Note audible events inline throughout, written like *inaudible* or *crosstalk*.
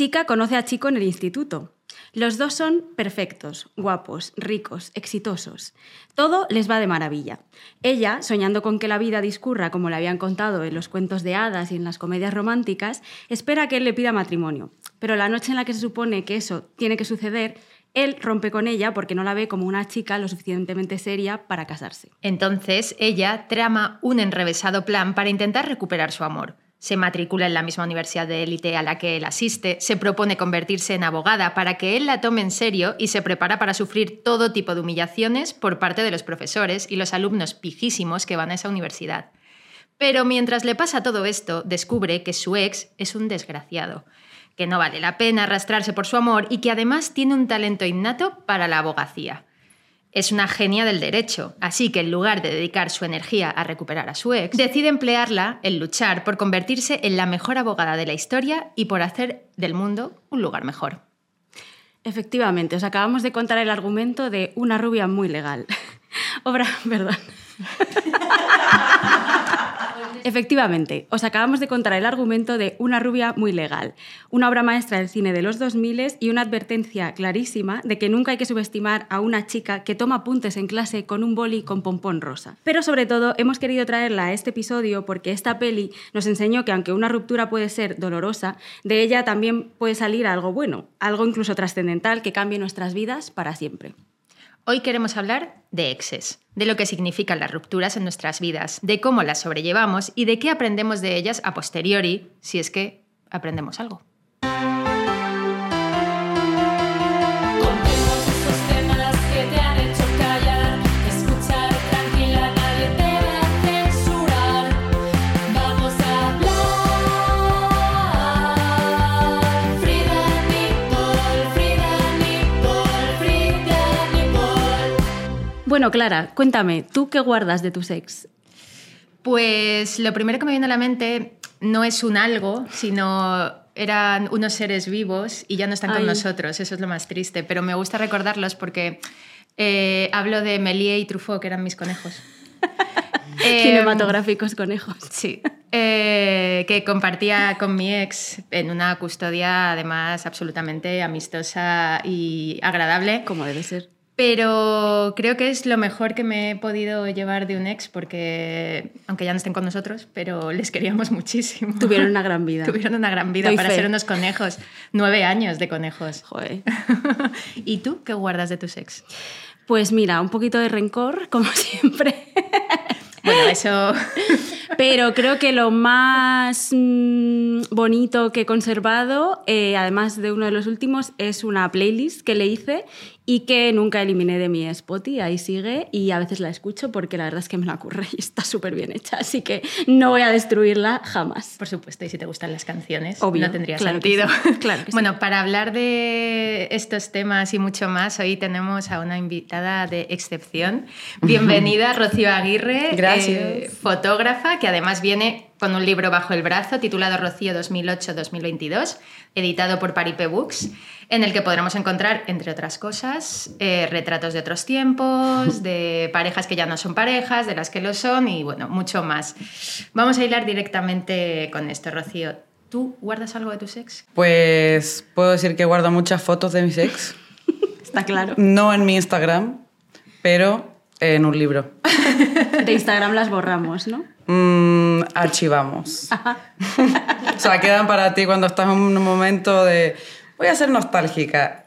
Chica conoce a Chico en el instituto. Los dos son perfectos, guapos, ricos, exitosos. Todo les va de maravilla. Ella, soñando con que la vida discurra como le habían contado en los cuentos de hadas y en las comedias románticas, espera que él le pida matrimonio. Pero la noche en la que se supone que eso tiene que suceder, él rompe con ella porque no la ve como una chica lo suficientemente seria para casarse. Entonces, ella trama un enrevesado plan para intentar recuperar su amor se matricula en la misma universidad de élite a la que él asiste, se propone convertirse en abogada para que él la tome en serio y se prepara para sufrir todo tipo de humillaciones por parte de los profesores y los alumnos pijísimos que van a esa universidad. Pero mientras le pasa todo esto, descubre que su ex es un desgraciado, que no vale la pena arrastrarse por su amor y que además tiene un talento innato para la abogacía. Es una genia del derecho, así que en lugar de dedicar su energía a recuperar a su ex, decide emplearla en luchar por convertirse en la mejor abogada de la historia y por hacer del mundo un lugar mejor. Efectivamente, os acabamos de contar el argumento de Una rubia muy legal. *laughs* Obra, perdón. *laughs* Efectivamente, os acabamos de contar el argumento de Una rubia muy legal, una obra maestra del cine de los 2000 y una advertencia clarísima de que nunca hay que subestimar a una chica que toma apuntes en clase con un boli con pompón rosa. Pero sobre todo hemos querido traerla a este episodio porque esta peli nos enseñó que aunque una ruptura puede ser dolorosa, de ella también puede salir algo bueno, algo incluso trascendental que cambie nuestras vidas para siempre. Hoy queremos hablar de exes, de lo que significan las rupturas en nuestras vidas, de cómo las sobrellevamos y de qué aprendemos de ellas a posteriori, si es que aprendemos algo. Bueno, Clara, cuéntame, ¿tú qué guardas de tu ex? Pues lo primero que me viene a la mente no es un algo, sino eran unos seres vivos y ya no están con nosotros, eso es lo más triste, pero me gusta recordarlos porque eh, hablo de Méliès y Truffaut, que eran mis conejos. *laughs* Cinematográficos conejos. Sí. Eh, que compartía con mi ex en una custodia además absolutamente amistosa y agradable. Como debe ser. Pero creo que es lo mejor que me he podido llevar de un ex porque, aunque ya no estén con nosotros, pero les queríamos muchísimo. Tuvieron una *laughs* gran vida. Tuvieron una gran vida para ser unos conejos. Nueve años de conejos. Joder. *laughs* ¿Y tú qué guardas de tus ex? Pues mira, un poquito de rencor, como *laughs* siempre. Bueno, eso... Pero creo que lo más mm, bonito que he conservado, eh, además de uno de los últimos, es una playlist que le hice y que nunca eliminé de mi Spotify, ahí sigue y a veces la escucho porque la verdad es que me la ocurre y está súper bien hecha, así que no voy a destruirla jamás. Por supuesto, y si te gustan las canciones, Obvio, no tendría claro sentido. claro que *laughs* bueno, para hablar de estos temas y mucho más, hoy tenemos a una invitada de excepción. *laughs* Bienvenida, Rocío Aguirre, Gracias. fotógrafa, que además viene con un libro bajo el brazo titulado Rocío 2008-2022, editado por Paripe Books, en el que podremos encontrar, entre otras cosas, eh, retratos de otros tiempos, de *laughs* parejas que ya no son parejas, de las que lo son y bueno, mucho más. Vamos a hilar directamente con esto, Rocío. ¿Tú guardas algo de tus ex? Pues puedo decir que guardo muchas fotos de mis ex. *laughs* Está claro. No en mi Instagram, pero en un libro. *laughs* De Instagram las borramos, ¿no? Mm, archivamos. *laughs* o sea, quedan para ti cuando estás en un momento de voy a ser nostálgica,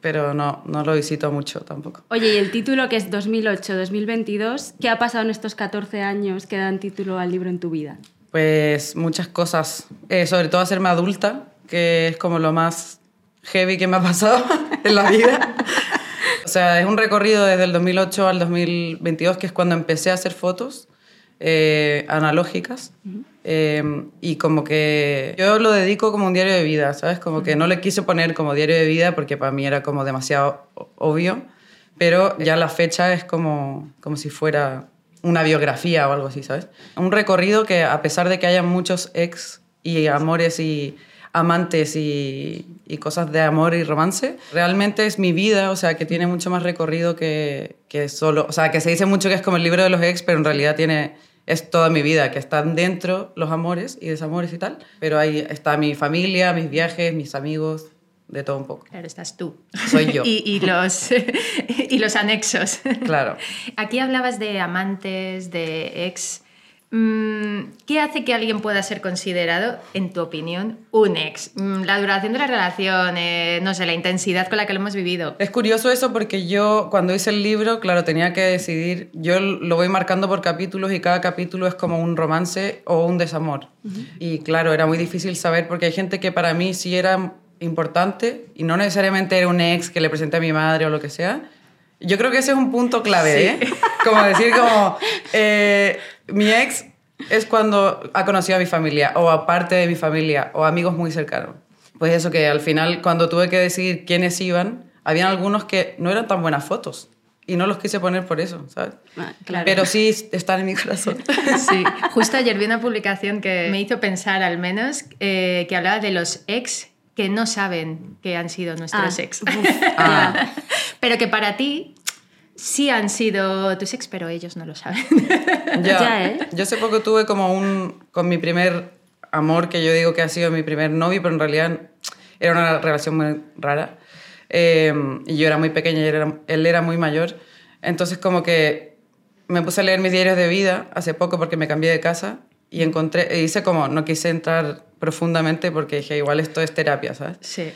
pero no, no lo visito mucho tampoco. Oye, y el título que es 2008-2022, ¿qué ha pasado en estos 14 años que dan título al libro en tu vida? Pues muchas cosas, eh, sobre todo hacerme adulta, que es como lo más heavy que me ha pasado *laughs* en la vida. O sea, es un recorrido desde el 2008 al 2022, que es cuando empecé a hacer fotos eh, analógicas. Eh, y como que yo lo dedico como un diario de vida, ¿sabes? Como que no le quise poner como diario de vida porque para mí era como demasiado obvio, pero ya la fecha es como, como si fuera una biografía o algo así, ¿sabes? Un recorrido que a pesar de que haya muchos ex y amores y amantes y, y, cosas de amor y romance, realmente es mi vida, o sea, que tiene mucho más recorrido que, que solo, o sea, que se dice mucho que es como el libro de los ex, pero en realidad tiene es toda mi vida, que están dentro los amores y desamores y tal, pero ahí está mi familia, mis viajes, mis amigos, de todo un poco. Claro, estás tú. Soy yo. *laughs* y, y los, *laughs* y los anexos. Claro. Aquí hablabas de amantes, de ex. Mm, ¿Qué hace que alguien pueda ser considerado, en tu opinión, un ex? Mm, La duración de la relación, eh, no sé, la intensidad con la que lo hemos vivido. Es curioso eso porque yo cuando hice el libro, claro, tenía que decidir, yo lo voy marcando por capítulos y cada capítulo es como un romance o un desamor. Y claro, era muy difícil saber porque hay gente que para mí sí era importante y no necesariamente era un ex que le presenté a mi madre o lo que sea. Yo creo que ese es un punto clave, ¿eh? Como decir como, *laughs* eh, mi ex es cuando ha conocido a mi familia o a parte de mi familia o amigos muy cercanos. Pues eso que al final cuando tuve que decidir quiénes iban, habían algunos que no eran tan buenas fotos y no los quise poner por eso, ¿sabes? Ah, claro. Pero sí están en mi corazón. *laughs* Sí, justo ayer vi una publicación que me hizo pensar al menos eh, que hablaba de los ex que no saben que han sido nuestros Ah, ex. *laughs* Ah. pero que para ti sí han sido tus ex, pero ellos no lo saben. Ya, *laughs* Ya, ¿eh? Yo hace poco tuve como un... con mi primer amor, que yo digo que ha sido mi primer novio, pero en realidad era una relación muy rara. Eh, y yo era muy pequeña y él era, él era muy mayor. Entonces como que me puse a leer mis diarios de vida hace poco porque me cambié de casa y encontré... e hice como... no quise entrar profundamente porque dije, igual esto es terapia, ¿sabes? Sí.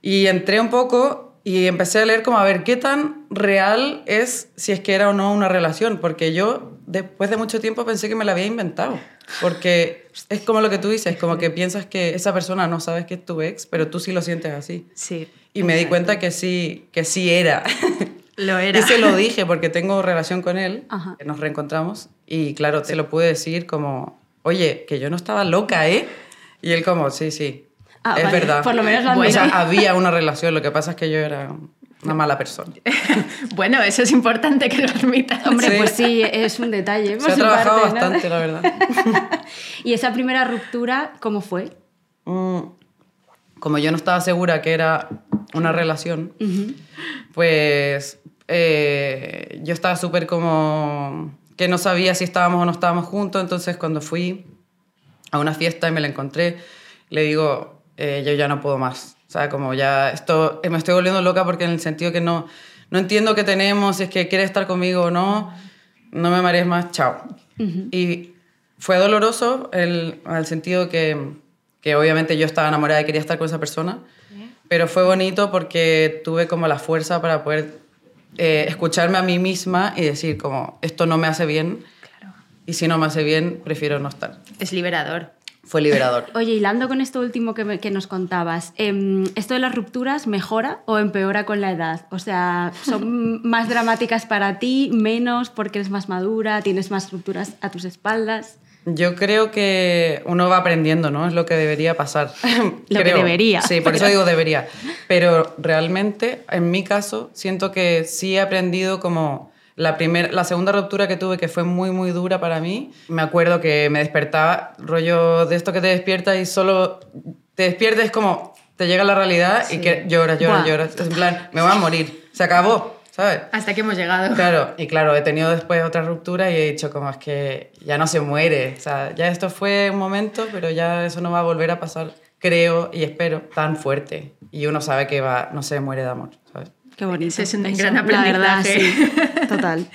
Y entré un poco y empecé a leer como a ver qué tan real es si es que era o no una relación, porque yo después de mucho tiempo pensé que me la había inventado, porque es como lo que tú dices, como que piensas que esa persona no sabes que es tu ex, pero tú sí lo sientes así. Sí. Y me di cuenta que sí, que sí era. *laughs* Lo era. Y se lo dije porque tengo relación con él, Ajá. nos reencontramos y claro, te lo pude decir como, oye, que yo no estaba loca, ¿eh? Y él como, sí, sí, Ah, es vale, verdad. por lo menos lo O sea, admito. había una relación, lo que pasa es que yo era una mala persona. *laughs* Bueno, eso es importante que lo admitas. Hombre, Sí. pues sí, es un detalle. por Se ha su trabajado parte, ¿no? bastante, la verdad. *laughs* ¿Y esa primera ruptura cómo fue? Mm, Como yo no estaba segura que era una relación, pues eh, yo estaba súper como que no sabía si estábamos o no estábamos juntos, entonces cuando fui a una fiesta y me la encontré, le digo, eh, yo ya no puedo más. O sea, como ya esto, eh, me estoy volviendo loca porque en el sentido que no, no entiendo qué tenemos, si es que quiere estar conmigo o no, no me marees más, chao. Y fue doloroso el, en el sentido que, que obviamente yo estaba enamorada y quería estar con esa persona, pero fue bonito porque tuve como la fuerza para poder eh, escucharme a mí misma y decir como, esto no me hace bien y si no me hace bien, prefiero no estar. Es liberador. Fue liberador. *laughs* Oye, hilando con esto último que, me- que nos contabas, em, ¿esto de las rupturas mejora o empeora con la edad? O sea, ¿son *laughs* más dramáticas para ti, menos porque eres más madura, tienes más rupturas a tus espaldas? Yo creo que uno va aprendiendo, ¿no? Es lo que debería pasar. *laughs* Lo que debería. Sí, por eso digo debería. Pero realmente, en mi caso, siento que sí he aprendido como la, primer, la segunda ruptura que tuve, que fue muy, muy dura para mí. Me acuerdo que me despertaba, rollo de esto que te despierta y solo te despiertes como te llega la realidad y que lloras, lloras, Buah. lloras. En plan, me voy a morir. Se acabó, ¿sabes? Hasta que hemos llegado. Claro, y claro, he tenido después otra ruptura y he dicho como es que ya no se muere. O sea, ya esto fue un momento, pero ya eso no va a volver a pasar, creo y espero, tan fuerte. Y uno sabe que va, no se muere de amor. Qué bonito. Ese es un Eso, gran La verdad, aprendizaje. sí. *laughs* Total.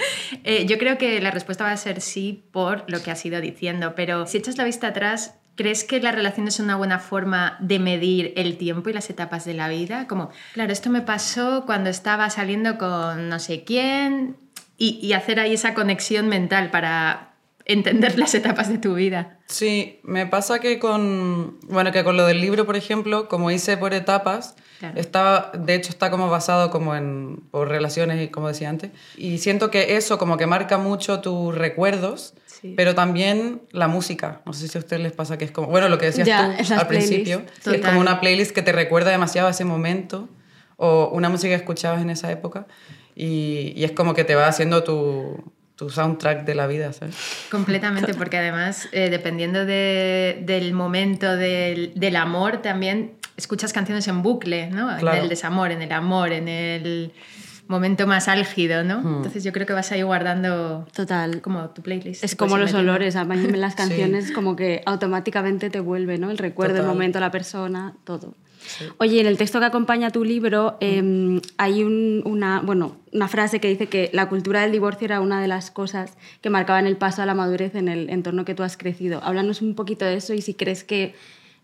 Eh, yo creo que la respuesta va a ser sí por lo que has ido diciendo, pero si echas la vista atrás, ¿crees que la relación es una buena forma de medir el tiempo y las etapas de la vida? Como, claro, esto me pasó cuando estaba saliendo con no sé quién y, y hacer ahí esa conexión mental para entender las etapas de tu vida. Sí, me pasa que con, bueno, que con lo del libro, por ejemplo, como hice por etapas, Claro. estaba, de hecho está como basado como en, por relaciones, y como decía antes, y siento que eso como que marca mucho tus recuerdos, Sí. pero también la música. No sé si a ustedes les pasa que es como, bueno, lo que decías Ya, tú al principio, es como una playlist que te recuerda demasiado a ese momento, o una música que escuchabas en esa época, y, y es como que te va haciendo tu, tu soundtrack de la vida, ¿sabes? Completamente, porque además, eh, dependiendo de- del momento del, del amor, también escuchas canciones en bucle, ¿no? Claro. En el desamor, en el amor, en el... momento más álgido, ¿no? Entonces yo creo que vas a ir guardando Total. como tu playlist. Es como puedes los metiendo. olores, a mí en las canciones como que automáticamente te vuelve, ¿no? El recuerdo, el momento, la persona, todo. Oye, en el texto que acompaña tu libro eh, hay un- una, bueno, una frase que dice que la cultura del divorcio era una de las cosas que marcaban el paso a la madurez en el entorno que tú has crecido. Háblanos un poquito de eso y si crees que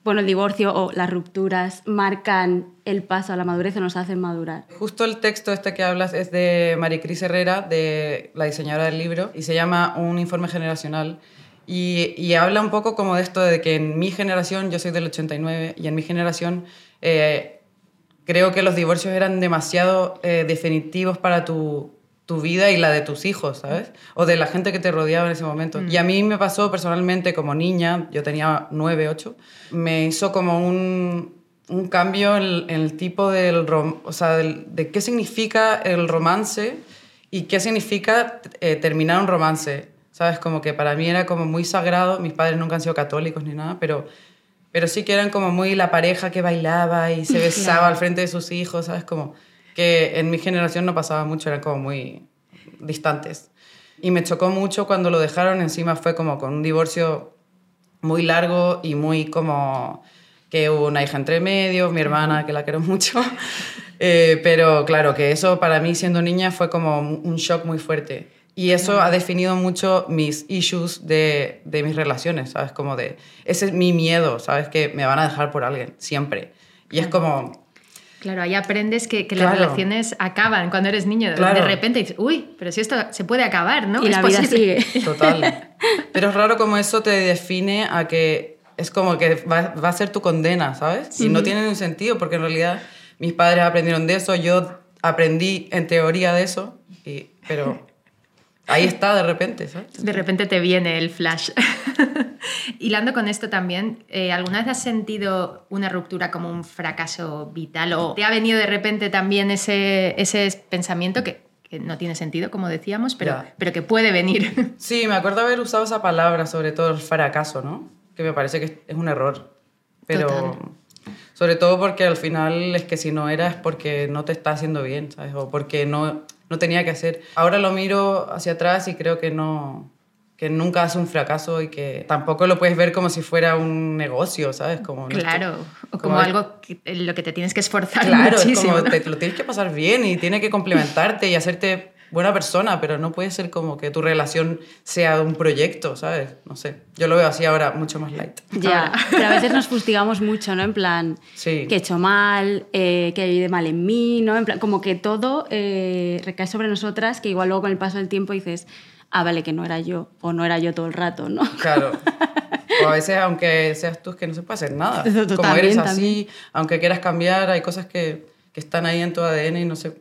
bueno, el divorcio o las rupturas marcan el paso a la madurez o nos hacen madurar. Justo el texto este que hablas es de Maricris Herrera, de la diseñadora del libro, y se llama Un informe generacional. Y, y habla un poco como de esto de que en mi generación, yo soy del 89, y en mi generación eh, creo que los divorcios eran demasiado eh, definitivos para tu, tu vida y la de tus hijos, ¿sabes? O de la gente que te rodeaba en ese momento. Y a mí me pasó personalmente como niña, yo tenía 9, 8, me hizo como un, un cambio en, en el tipo del, rom- o sea, del- de qué significa el romance y qué significa eh, terminar un romance, ¿sabes? Como que para mí era como muy sagrado, mis padres nunca han sido católicos ni nada, pero, pero sí que eran como muy la pareja que bailaba y se besaba al frente de sus hijos, ¿sabes? Como que en mi generación no pasaba mucho, eran como muy distantes. Y me chocó mucho cuando lo dejaron, encima fue como con un divorcio muy largo y muy como que hubo una hija entre medio, mi hermana, que la quiero mucho. *laughs* Eh, pero claro, que eso para mí siendo niña fue como un shock muy fuerte. Y eso ha definido mucho mis issues de, de mis relaciones, ¿sabes? Como de, ese es mi miedo, ¿sabes? Que me van a dejar por alguien, siempre. Y es como, Claro, ahí aprendes que, que las Claro. relaciones acaban cuando eres niño. De- Claro. De repente dices, uy, pero si esto se puede acabar, ¿no? y la vida posible". sigue. *laughs* Total. Pero es raro como eso te define a que es como que va, va a ser tu condena, ¿sabes? Y no tiene ningún sentido porque en realidad mis padres aprendieron de eso, yo aprendí en teoría de eso, y, pero ahí está de repente, ¿sabes? De repente te viene el flash. *laughs* Hilando con esto también, eh, ¿alguna vez has sentido una ruptura como un fracaso vital o te ha venido de repente también ese, ese pensamiento que, que no tiene sentido, como decíamos, pero, Ya. pero que puede venir? *laughs* Sí, me acuerdo haber usado esa palabra, sobre todo el fracaso, ¿no? Que me parece que es un error. Pero Total. sobre todo porque al final es que si no era es porque no te está haciendo bien, ¿sabes? O porque no, no tenía que hacer. Ahora lo miro hacia atrás y creo que no que nunca hace un fracaso y que tampoco lo puedes ver como si fuera un negocio, ¿sabes? Como claro, o como algo que- en lo que te tienes que esforzar Claro, muchísimo. como ¿no? te, lo tienes que pasar bien y tiene que complementarte y hacerte buena persona, pero no puede ser como que tu relación sea un proyecto, ¿sabes? No sé. Yo lo veo así ahora mucho más light. Ya, *laughs* pero a veces nos fustigamos mucho, ¿no? En plan, Sí. que he hecho mal, eh, que hay de mal en mí, ¿no? En plan, como que todo eh, recae sobre nosotras, que igual luego con el paso del tiempo dices, ah, vale, que no era yo, o no era yo todo el rato, ¿no? Claro. *laughs* O a veces, aunque seas tú, es que no se puede hacer nada. Como eres también, así, aunque quieras cambiar, hay cosas que, que están ahí en tu ADN y no sé.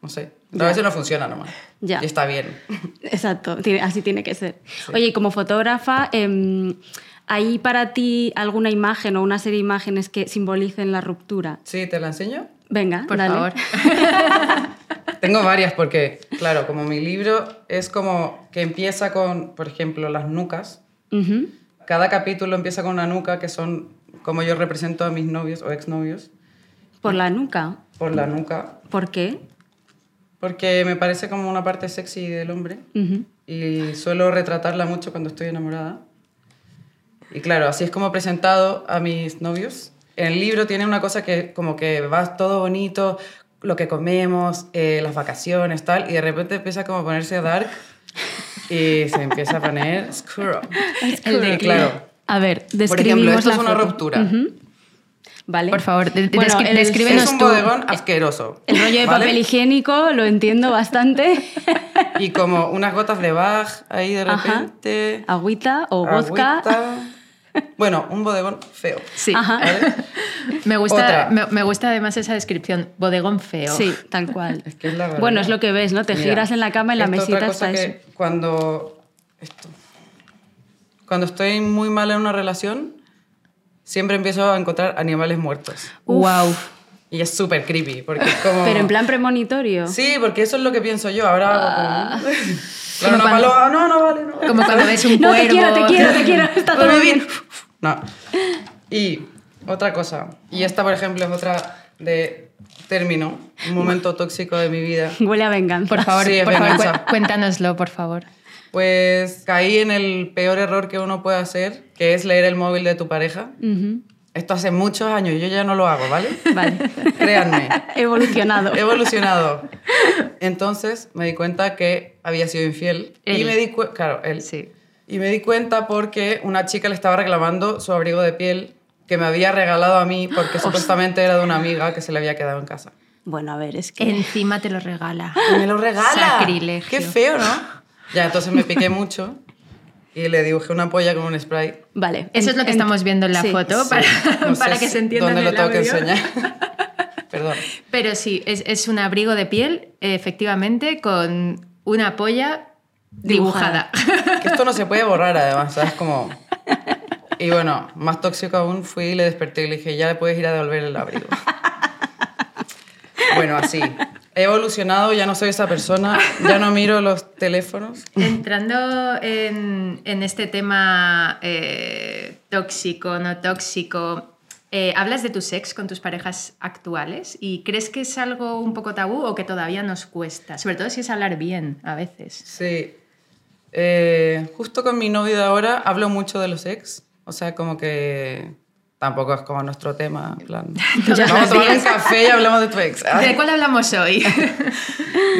No sé. A veces no funciona nomás. Ya. Y está bien. *laughs* Exacto, así tiene que ser. Oye, y como fotógrafa, em, ¿hay para ti alguna imagen o una serie de imágenes que simbolicen la ruptura? Sí, ¿te la enseño? Venga, Por dale. favor. *laughs* Tengo varias porque, claro, como mi libro es como que empieza con, por ejemplo, las nucas. Ujú. Cada capítulo empieza con una nuca que son como yo represento a mis novios o exnovios Por la nuca. por la nuca. ¿Por qué? Porque me parece como una parte sexy del hombre Ujú. y suelo retratarla mucho cuando estoy enamorada. Y claro, así es como he presentado a mis novios. En el libro tiene una cosa que como que va todo bonito, lo que comemos, eh, las vacaciones, tal, y de repente empieza como a ponerse dark y se empieza a poner oscuro. El de- Y claro, A ver, por describimos ejemplo, esto la es una foto. ruptura. Ujú. Vale. Por favor, Bueno, descri- el- descríbenos Es un tú. bodegón asqueroso. El rollo de ¿vale? papel higiénico lo entiendo bastante. *laughs* Y como unas gotas de Bach ahí de Ajá. repente. Agüita o vodka. agüita. *laughs* Bueno, un bodegón feo. Sí. Ajá. ¿vale? Me gusta, Otra. me, me gusta además esa descripción, bodegón feo. Sí, tal cual. *laughs* Es que es la. Bueno, es lo que ves, ¿no? Te Mira, giras en la cama y en la mesita otra cosa está que eso. Cuando. Esto. Cuando estoy muy mal en una relación, siempre empiezo a encontrar animales muertos. Wow. Y es súper creepy, porque es como. Pero en plan premonitorio. Sí, porque eso es lo que pienso yo. Ahora hago como. *laughs* Claro, Como una cuando- paloma. No, no vale, no vale. Como cuando ves un *laughs* No, cuervo. te quiero, te quiero, te quiero. *laughs* Está todo bien. No. Y otra cosa. Y esta, por ejemplo, es otra de término, un momento tóxico de mi vida. Huele a venganza. Por favor, Sí, por favor, venganza. cu- cuéntanoslo, por favor. Pues caí en el peor error que uno puede hacer, que es leer el móvil de tu pareja. Esto hace muchos años, yo ya no lo hago, ¿vale? *laughs* Vale. Créanme. *laughs* Evolucionado. Evolucionado. *laughs* Entonces me di cuenta que había sido infiel. Y Él. me di cuenta, claro, él. Sí. Y me di cuenta porque una chica le estaba reclamando su abrigo de piel que me había regalado a mí porque supuestamente era de una amiga que se le había quedado en casa. Bueno, a ver, es que... Encima te lo regala. Y me lo regala. Sacrilegio. Qué feo, ¿no? Ya, entonces me piqué mucho y le dibujé una polla con un spray. Vale. Eso es lo que en- estamos viendo en la sí. foto para, No para que si- se entienda dónde en lo tengo que enseñar. *laughs* Perdón. Pero sí, es, es un abrigo de piel, efectivamente, con una polla dibujada. Dibujada. Que esto no se puede borrar además, ¿sabes? Como... Y bueno, más tóxico aún, fui y le desperté y le dije, ya le puedes ir a devolver el abrigo. *laughs* Bueno, así. He evolucionado, ya no soy esa persona, ya no miro los teléfonos. Entrando en, en este tema eh, tóxico, no tóxico, eh, ¿hablas de tu sex con tus parejas actuales? ¿Y crees que es algo un poco tabú o que todavía nos cuesta? Sobre todo si es hablar bien a veces. Sí. Eh, justo con mi novio de ahora hablo mucho de los ex. O sea, como que tampoco es como nuestro tema. en plan, Todos *laughs* vamos a tomar un café y hablamos de tu ex. Ay. ¿De cuál hablamos hoy? *laughs*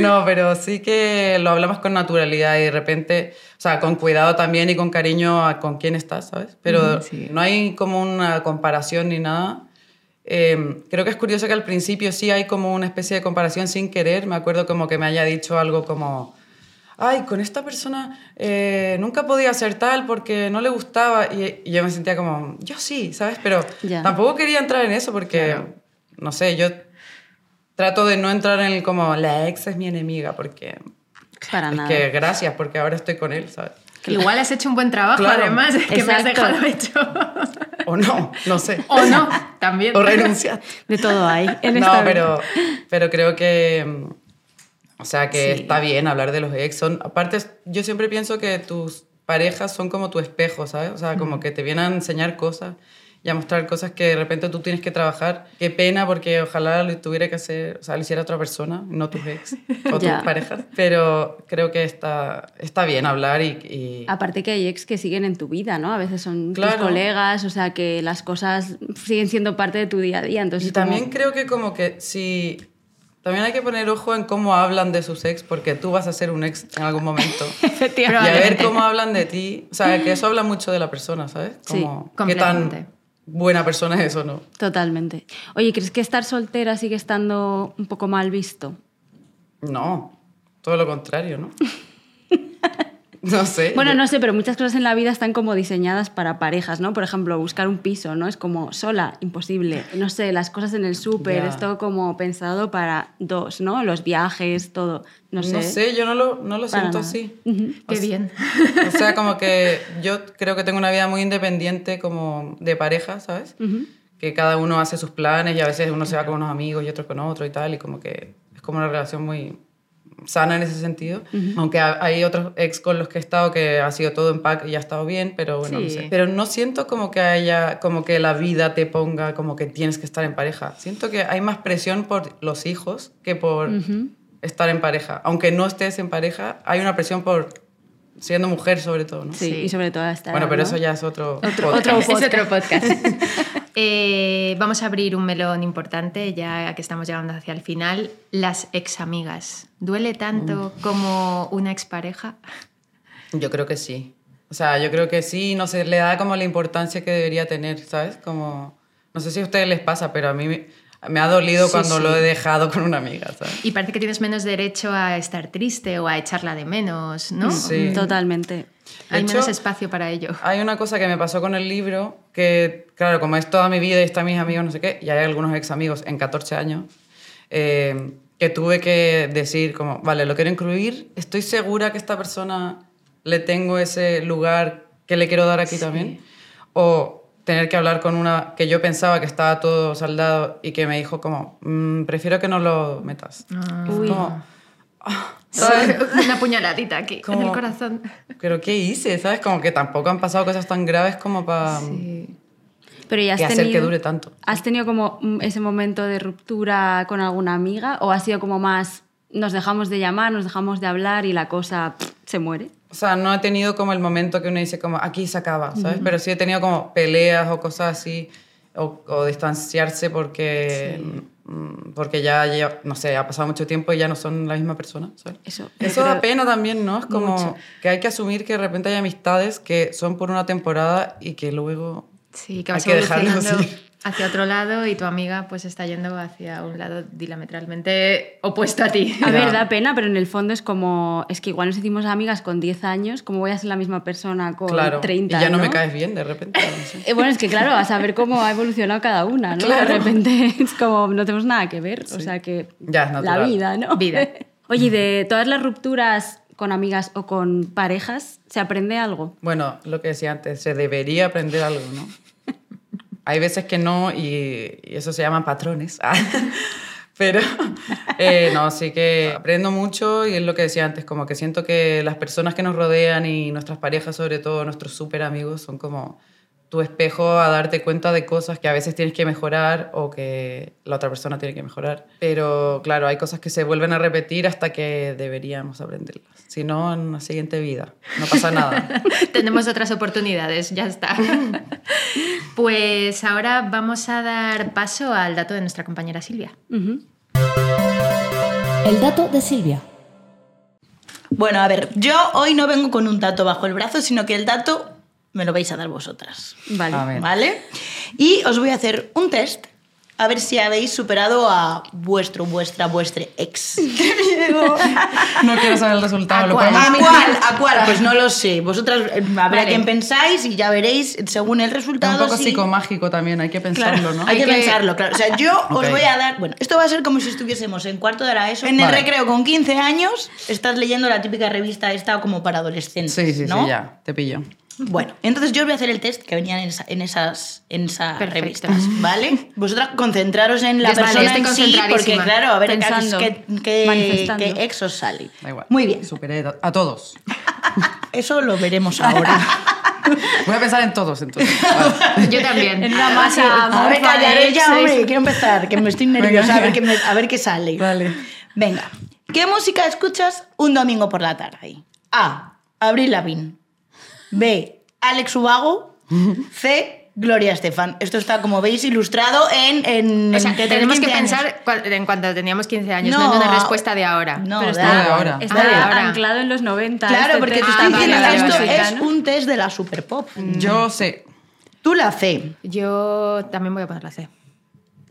No, pero sí que lo hablamos con naturalidad y de repente, o sea, con cuidado también y con cariño a con quién estás, ¿sabes? Pero Sí. no hay como una comparación ni nada. Eh, creo que es curioso que al principio sí hay como una especie de comparación sin querer. Me acuerdo como que me haya dicho algo como, ay, con esta persona eh, nunca podía ser tal porque no le gustaba. Y, y yo me sentía como, yo sí, ¿sabes? Pero tampoco quería entrar en eso porque, Claro. no sé, yo trato de no entrar en el como, la ex es mi enemiga porque... Para Es nada. que gracias, porque ahora estoy con él, ¿sabes? Igual has hecho un buen trabajo, Claro. además, que me has dejado hecho. O no, no sé. o no, también. O renunciar. De todo hay. en No, esta pero, pero creo que. O sea, que Sí. está bien hablar de los ex. Son, aparte, yo siempre pienso que tus parejas son como tu espejo, ¿sabes? O sea, como que te vienen a enseñar cosas y a mostrar cosas que de repente tú tienes que trabajar. Qué pena, porque ojalá lo tuviera que hacer, o sea, lo hiciera otra persona, no tus ex *laughs* o tus parejas. Pero creo que está, está bien hablar y. y- Aparte que hay ex que siguen en tu vida, ¿no? A veces son Claro. tus colegas, o sea que las cosas siguen siendo parte de tu día a día. Entonces, Y también como- creo que como que si... También hay que poner ojo en cómo hablan de sus ex, porque tú vas a ser un ex en algún momento. *laughs* y a Efectivamente. ver cómo hablan de ti. O sea, que eso habla mucho de la persona, ¿sabes? Sí, Como, qué completamente. tan buena persona es eso, ¿no? Totalmente. Oye, ¿crees que estar soltera sigue estando un poco mal visto? No, todo lo contrario, ¿no? *laughs* no sé. Bueno, no sé, pero muchas cosas en la vida están como diseñadas para parejas, ¿no? Por ejemplo, buscar un piso, ¿no? Es como sola, imposible. No sé, las cosas en el súper, Ya. es todo como pensado para dos, ¿no? Los viajes, todo. No sé. No sé, yo no lo, no lo siento nada. así. Ujú. Qué bien. O sea, como que yo creo que tengo una vida muy independiente como de pareja, ¿sabes? Que cada uno hace sus planes y a veces uno se va con unos amigos y otro con otro y tal, y como que es como una relación muy sana en ese sentido. Aunque ha- hay otros ex con los que he estado que ha sido todo en pack y ha estado bien, pero bueno, no Sí. sé. Pero no siento como que haya, como que la vida te ponga como que tienes que estar en pareja. Siento que hay más presión por los hijos que por Ujú. estar en pareja. Aunque no estés en pareja, hay una presión por siendo mujer sobre todo, ¿no? Sí, Sí. y sobre todo hasta. Bueno, pero eso ya es otro Otro- podcast. otro *laughs* Es podcast. otro podcast. *laughs* Eh, vamos a abrir un melón importante, ya que estamos llegando hacia el final. Las ex amigas. ¿Duele tanto como una expareja? Yo creo que sí. O sea, yo creo que sí, no sé, le da como la importancia que debería tener, ¿sabes? Como, no sé si a ustedes les pasa, pero a mí me, me ha dolido Sí, cuando sí. lo he dejado con una amiga, ¿sabes? Y parece que tienes menos derecho a estar triste o a echarla de menos, ¿no? Sí. Totalmente. Hay hecho, menos espacio para ello. Hay una cosa que me pasó con el libro, que claro, como es toda mi vida y están mis amigos, no sé qué, y hay algunos ex amigos en 14 años, eh, que tuve que decir como, vale, lo quiero incluir, estoy segura que esta persona le tengo ese lugar que le quiero dar aquí también, o tener que hablar con una que yo pensaba que estaba todo saldado y que me dijo como, "Mm, prefiero que no lo metas. Ah. Uy. Como, *laughs* Una puñaladita aquí, en Como- el corazón. Pero ¿qué hice? ¿Sabes? Como que tampoco han pasado cosas tan graves como para... Sí. Pero ya has que hacer tenido, que dure tanto. ¿Has tenido como mm, ese momento de ruptura con alguna amiga o ha sido como más nos dejamos de llamar, nos dejamos de hablar y la cosa pff, se muere? O sea, no he tenido como el momento que uno dice como aquí se acaba, ¿sabes? Pero sí he tenido como peleas o cosas así, o, o distanciarse porque, mm, porque ya, ya, no sé, ha pasado mucho tiempo y ya no son la misma persona, ¿sabes? Eso, Eso da pena también, ¿no? Es como Mucho. que hay que asumir que de repente hay amistades que son por una temporada y que luego... Sí, que Hay que dejarlos evolucionando ir. Hacia otro lado y tu amiga pues está yendo hacia un lado diametralmente opuesto a ti. A ver, da pena, pero en el fondo es como, es que igual nos hicimos amigas con 10 años, ¿cómo voy a ser la misma persona con claro, 30? y ya no, me caes bien de repente. no sé. Eh, bueno, es que claro, a saber cómo ha evolucionado cada una, ¿no? De repente es como, no tenemos nada que ver, o sea que Ya es la vida, ¿no? Vida. *laughs* Oye, ¿y de todas las rupturas con amigas o con parejas, ¿se aprende algo? Bueno, lo que decía antes, se debería aprender algo, ¿no? Hay veces que no y, y eso se llaman patrones. *laughs* Pero eh, no, sí que aprendo mucho y es lo que decía antes, como que siento que las personas que nos rodean y nuestras parejas, sobre todo nuestros súper amigos, son como tu espejo a darte cuenta de cosas que a veces tienes que mejorar o que la otra persona tiene que mejorar. Pero claro, hay cosas que se vuelven a repetir hasta que deberíamos aprenderlas. Si no, en una siguiente vida. No pasa nada. *laughs* Tenemos otras oportunidades, ya está. *laughs* Pues ahora vamos a dar paso al dato de nuestra compañera Silvia. El dato de Silvia. Bueno, a ver, yo hoy no vengo con un dato bajo el brazo, sino que el dato me lo vais a dar vosotras. Vale. A ver. ¿Vale? Y os voy a hacer un test a ver si habéis superado a vuestro, vuestra, vuestre ex. ¡Qué *laughs* miedo! No quiero saber el resultado. ¿A ¿Lo cuál? ¿A emitir? cuál? ¿A cuál? Pues no lo sé. Vosotras eh, habrá Vale. quien pensáis y ya veréis según el Es resultado. un poco si- psicomágico también, hay que pensarlo, ¿no? Hay que, Hay que- pensarlo, claro. O sea, yo *laughs* os Ok. voy a dar. Bueno, esto va a ser como si estuviésemos en cuarto de la ESO. En el recreo con 15 años, estás leyendo la típica revista esta como para adolescentes. Sí, sí, ¿no? sí, ya, te pillo. Bueno, entonces yo os voy a hacer el test que venían en, esa- en esas, en esas revistas, *laughs* ¿vale? Vosotras concentraros en la Vale, persona en sí, porque claro, a ver qué- Pensando, qué, qué, manifestando. qué ex os sale. Da igual. Muy bien, Superé a todos. *laughs* eso lo veremos *laughs* ahora. Voy a pensar en todos, entonces. Vale. Yo también. En una masa a ver, callaré ya, hombre, quiero empezar, que me estoy nerviosa, a ver qué, me- a ver qué sale. Vale. Venga, ¿qué música escuchas un domingo por la tarde? A. Abril Lavigne. B. Alex Ubago. C. Gloria Estefan. Esto está, como veis, ilustrado en... en O sea, que tenemos que tenéis 15 años. pensar en cuando teníamos 15 años, No, no, en una respuesta de ahora. No, Pero está, de ahora. está Ah, de ahora. anclado en los 90. Claro, este porque te estoy Ah, diciendo que esto es un test de la super pop. Yo sé. Tú la C. Yo también voy a poner la C.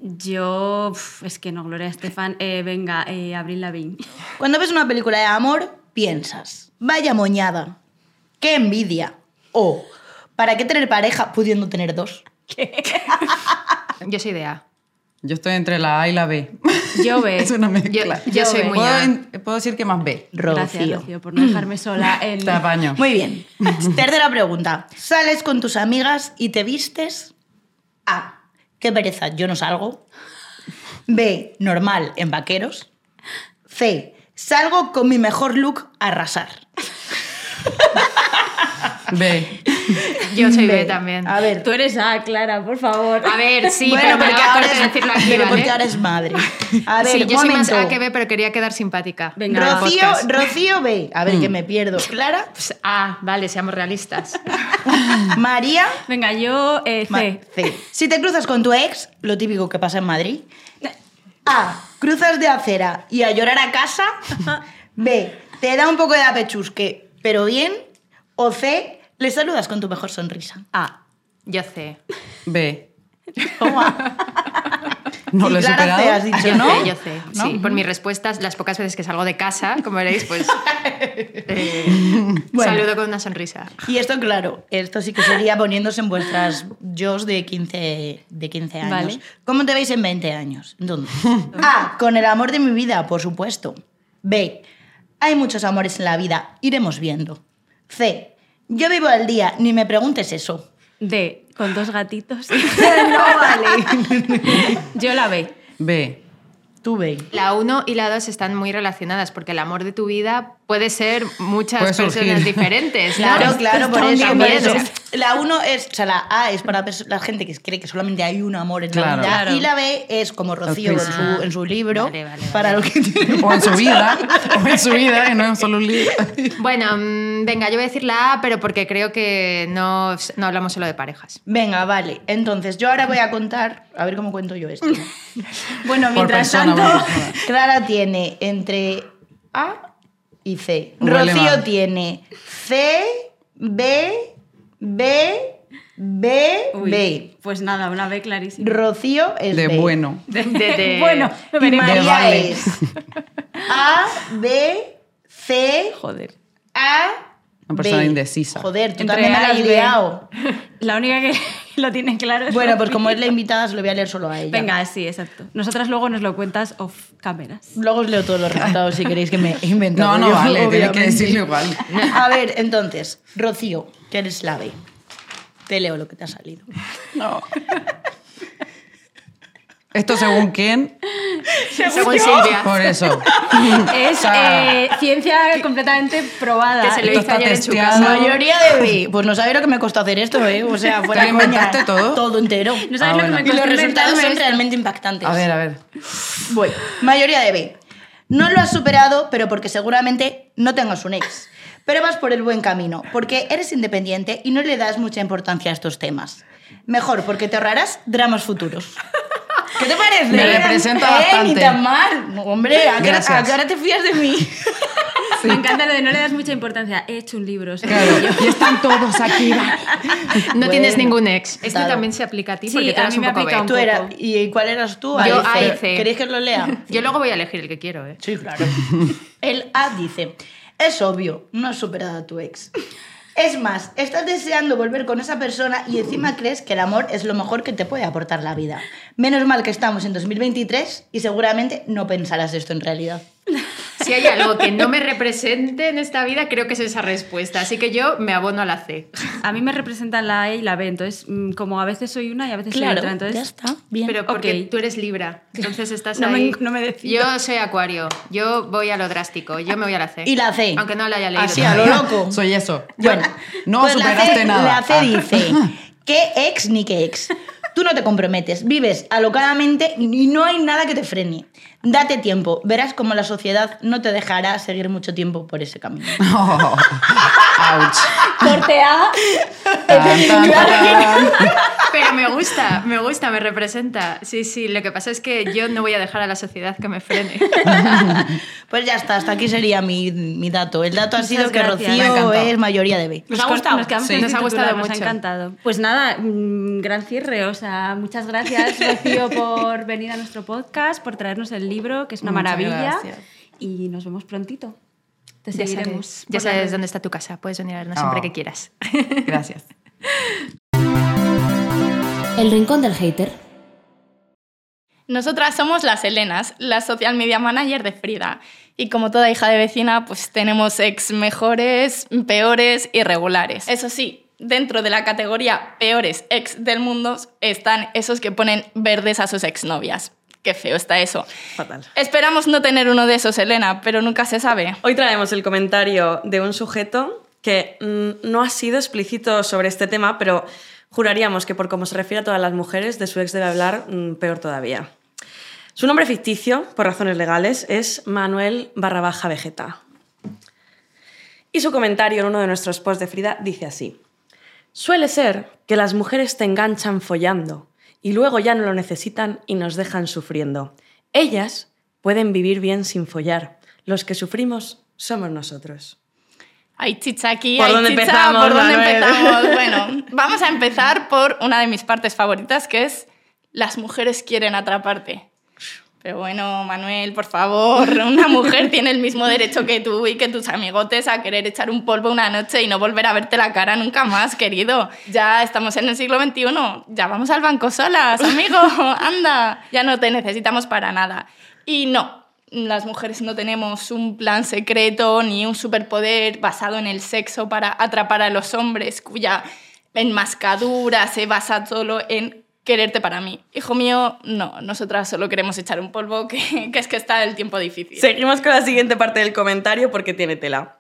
Yo, es que no, Gloria Estefan, eh, venga, eh, Abril Lavigne. Cuando ves una película de amor, piensas, vaya moñada, qué envidia. O, ¿para qué tener pareja pudiendo tener dos? *laughs* Yo soy de A. Yo estoy entre la A y la B. Yo B. *laughs* es una mezcla. Yo- yo soy muy ¿Puedo, A. puedo decir que más B. Gracias, Rocío. Rocío, por no dejarme sola *laughs* en... Te apaño. Muy bien. Tercera pregunta. ¿Sales con tus amigas y te vistes? A. Qué pereza, yo no salgo. B. Normal, en vaqueros. C. Salgo con mi mejor look a arrasar. *laughs* B. Yo soy B, B. también. A ver. Tú eres A, Clara, por favor. A ver, sí, bueno, pero porque ahora, es, decirlo aquí, *laughs* pero ¿vale? porque ahora es madre. A ver, sí, yo soy más momento. A que B, pero quería quedar simpática. Venga, Rocío. Rocío B. A ver, que me pierdo. Clara. Pues A, vale, seamos realistas. *laughs* María. Venga, yo eh, Ma- C. C. Si te cruzas con tu ex, lo típico que pasa en Madrid. A. Cruzas de acera y a llorar a casa. B. Te da un poco de apechusque, pero bien. O C. Le saludas con tu mejor sonrisa. A. Yo C. B. Toma. *laughs* No lo he superado. C has dicho, Yo ¿no? C, yo C. Sí, por mis respuestas, las pocas veces que salgo de casa, como veréis, pues *laughs* eh, Bueno. saludo con una sonrisa. Y esto, claro, esto sí que sería poniéndose en vuestras yo de 15, de 15 años. Vale. ¿Cómo te veis en 20 años? ¿Dónde? *laughs* A. Con el amor de mi vida, por supuesto. B. Hay muchos amores en la vida, iremos viendo. C. Yo vivo al día, ni me preguntes eso. D. Con dos gatitos. *laughs* no vale. *laughs* yo la B. B. Tú, B. La 1 y la 2 están muy relacionadas porque el amor de tu vida puede ser muchas Puede personas diferentes. *laughs* Claro, claro, por eso, por eso. La 1 es, o sea, la A es para la gente que cree que solamente hay un amor en Claro. la vida. Claro. Y la B es como Rocío en su, en su libro, Vale, vale, para vale. lo que tiene. O en su vida, o en su vida, y no en solo un libro. *laughs* Bueno, mm, venga, yo voy a decir la A, pero porque creo que no, no hablamos solo de parejas. Venga, vale. Entonces, yo ahora voy a contar, a ver cómo cuento yo esto. *laughs* Bueno, mientras persona, tanto. Clara tiene entre A y C. Huele Rocío mal. tiene C, B, B, B, Uy, B. Pues nada, una B clarísima. Rocío es De B. bueno. De- *laughs* de- *laughs* bueno, lo Y. María vale. es A, B, C, Joder. A, Una persona indecisa. Joder, tú Entre también me la has liado. *laughs* La única que *laughs* lo tiene claro es Bueno, pues como es la invitada, se lo voy a leer solo a ella. Venga, sí, exacto. Nosotras luego nos lo cuentas off cámaras. Luego os leo todos los resultados si queréis que me *laughs* he inventado. No, no yo, vale, tienes que decirlo igual. A ver, entonces, Rocío, que eres la B. Te leo lo que te ha salido. No. ¿Esto según quién? *laughs* Según Silvia. Por eso. *laughs* Es O sea, eh, ciencia completamente probada. Que se lo Esto hizo está ayer en su casa. Mayoría de B. Pues no sabéis lo que me costó hacer esto, ¿eh? O sea, fuera ¿Te lo inventaste todo? Todo entero. No sabes Ah, lo bueno. que me Y los costó resultados son realmente impactantes. A ver, a ver. Voy. Mayoría de B. No lo has superado, pero porque seguramente no tengas un ex. Pero vas por el buen camino, porque eres independiente y no le das mucha importancia a estos temas. Mejor, porque te ahorrarás dramas futuros. ¿Qué te parece? Me representa Eh, bastante. Ni tan mal. Hombre, ¿a qué, hora- Gracias. a qué hora te fías de mí? *laughs* Me encanta lo de no le das mucha importancia. He hecho un libro. Claro. Y están todos aquí. *laughs* No tienes Bueno, ningún ex. Esto claro. también se aplica a ti Sí, porque tú a mí un me poco aplica un Tú poco. eras, ¿Y cuál eras tú? Yo A y A y C. ¿Queréis que lo lea? *laughs* Yo luego voy a elegir el que quiero, ¿eh? Sí, claro. El A dice, es obvio, no has superado a tu ex. Es más, estás deseando volver con esa persona y encima crees que el amor es lo mejor que te puede aportar la vida. Menos mal que estamos en 2023 y seguramente no pensarás esto en realidad. *laughs* Si hay algo que no me represente en esta vida, creo que es esa respuesta. Así que yo me abono a la C. A mí me representan la E y la B, entonces mm, como a veces soy una y a veces soy otra. Entonces, ya está. Bien. Pero porque tú eres Libra. *laughs* Entonces estás No me- ahí. no me decido. Yo soy Acuario. Yo voy a lo drástico. Yo me voy a la C. Y la C. Aunque no la haya leído. Así, a lo loco. Soy eso. Bueno, no pues la superaste C- nada. La C Ah. dice, *laughs* ¿qué ex ni qué ex? Tú no te comprometes, vives alocadamente y no hay nada que te frene. Date tiempo, verás cómo la sociedad no te dejará seguir mucho tiempo por ese camino. *laughs* Oh, ouch. corte A. Pero me gusta, me gusta, me representa. Sí, sí. Lo que pasa es que yo no voy a dejar a la sociedad que me frene. *laughs* Pues ya está, hasta aquí sería mi, mi dato. El dato ha Muchas sido que gracias. Ha Rocío es mayoría de B. Nos ha con- gustado? Nos Sí. Nos ha gustado titular, Nos mucho. ha encantado. Pues nada, mm, gran cierre. O sea, muchas gracias, Rocío, por venir a nuestro podcast, por traernos el libro, que es una Muchas maravilla. gracias. Y nos vemos prontito. Te Ya seguiremos. sabes, ya las sabes redes. dónde está tu casa. Puedes venir a vernos siempre Oh. que quieras. *laughs* *laughs* Gracias. El rincón del hater. Nosotras somos las Helenas, la social media manager de Frida. Y como toda hija de vecina, pues tenemos ex mejores, peores y regulares. Eso sí, dentro de la categoría peores ex del mundo están esos que ponen verdes a sus exnovias. Qué feo está eso. Fatal. Esperamos no tener uno de esos, Elena, pero nunca se sabe. Hoy traemos el comentario de un sujeto que mm, no ha sido explícito sobre este tema, pero juraríamos que por cómo se refiere a todas las mujeres, de su ex debe hablar mm, peor todavía. Su nombre ficticio, por razones legales, es Manuel barra baja Vegeta. Y su comentario en uno de nuestros posts de Frida dice así. Suele ser que las mujeres te enganchan follando y luego ya no lo necesitan y nos dejan sufriendo. Ellas pueden vivir bien sin follar. Los que sufrimos somos nosotros. Hay chicha aquí, ¿Por hay dónde chicha, empezamos, ¿Por dónde Manuel? empezamos? *laughs* Bueno, vamos a empezar por una de mis partes favoritas, que es las mujeres quieren atraparte. Pero bueno, Manuel, por favor, una mujer tiene el mismo derecho que tú y que tus amigotes a querer echar un polvo una noche y no volver a verte la cara nunca más, querido. Ya estamos en el siglo XXI, ya vamos al banco solas, amigo, *laughs* anda, ya no te necesitamos para nada. Y no, las mujeres no tenemos un plan secreto ni un superpoder basado en el sexo para atrapar a los hombres, cuya enmascadura se basa solo en quererte para mí. Hijo mío, no, nosotras solo queremos echar un polvo, que, es que está el tiempo difícil. Seguimos con la siguiente parte del comentario porque tiene tela.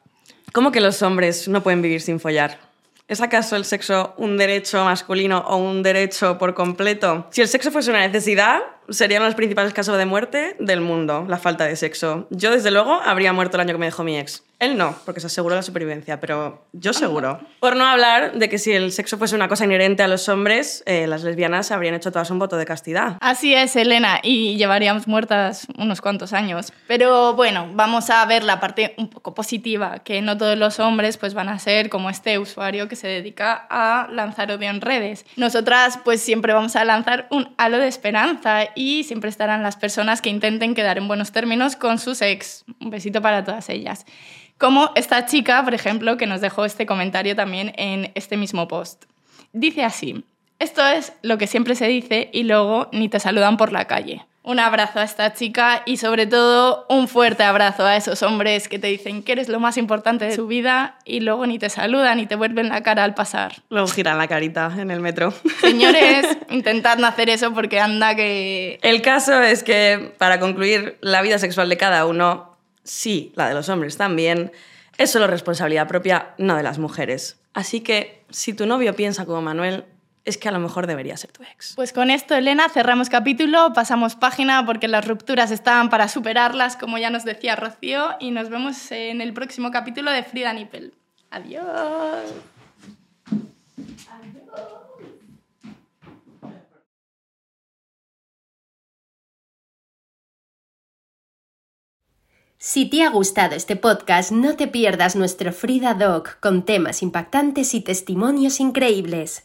¿Cómo que los hombres no pueden vivir sin follar? ¿Es acaso el sexo un derecho masculino o un derecho por completo? Si el sexo fuese una necesidad, serían los principales casos de muerte del mundo, la falta de sexo. Yo, desde luego, habría muerto el año que me dejó mi ex. Él no, porque se aseguró la supervivencia, pero yo seguro. Por no hablar de que si el sexo fuese una cosa inherente a los hombres, eh, las lesbianas habrían hecho todas un voto de castidad. Así es, Elena, y llevaríamos muertas unos cuantos años. Pero bueno, vamos a ver la parte un poco positiva, que no todos los hombres pues van a ser como este usuario que se dedica a lanzar odio en redes. Nosotras pues siempre vamos a lanzar un halo de esperanza y siempre estarán las personas que intenten quedar en buenos términos con sus ex. Un besito para todas ellas. Como esta chica, por ejemplo, que nos dejó este comentario también en este mismo post. Dice así, esto es lo que siempre se dice y luego ni te saludan por la calle. Un abrazo a esta chica y sobre todo un fuerte abrazo a esos hombres que te dicen que eres lo más importante de su vida y luego ni te saludan y te vuelven la cara al pasar. Luego giran la carita en el metro. Señores, *laughs* intentad no hacer eso porque anda que... El caso es que, para concluir, la vida sexual de cada uno, sí, la de los hombres también, es solo responsabilidad propia, no de las mujeres. Así que, si tu novio piensa como Manuel, es que a lo mejor debería ser tu ex. Pues con esto, Elena, cerramos capítulo, pasamos página porque las rupturas estaban para superarlas, como ya nos decía Rocío, y nos vemos en el próximo capítulo de Frida Nippel. Adiós. Si te ha gustado este podcast, no te pierdas nuestro Frida Doc con temas impactantes y testimonios increíbles.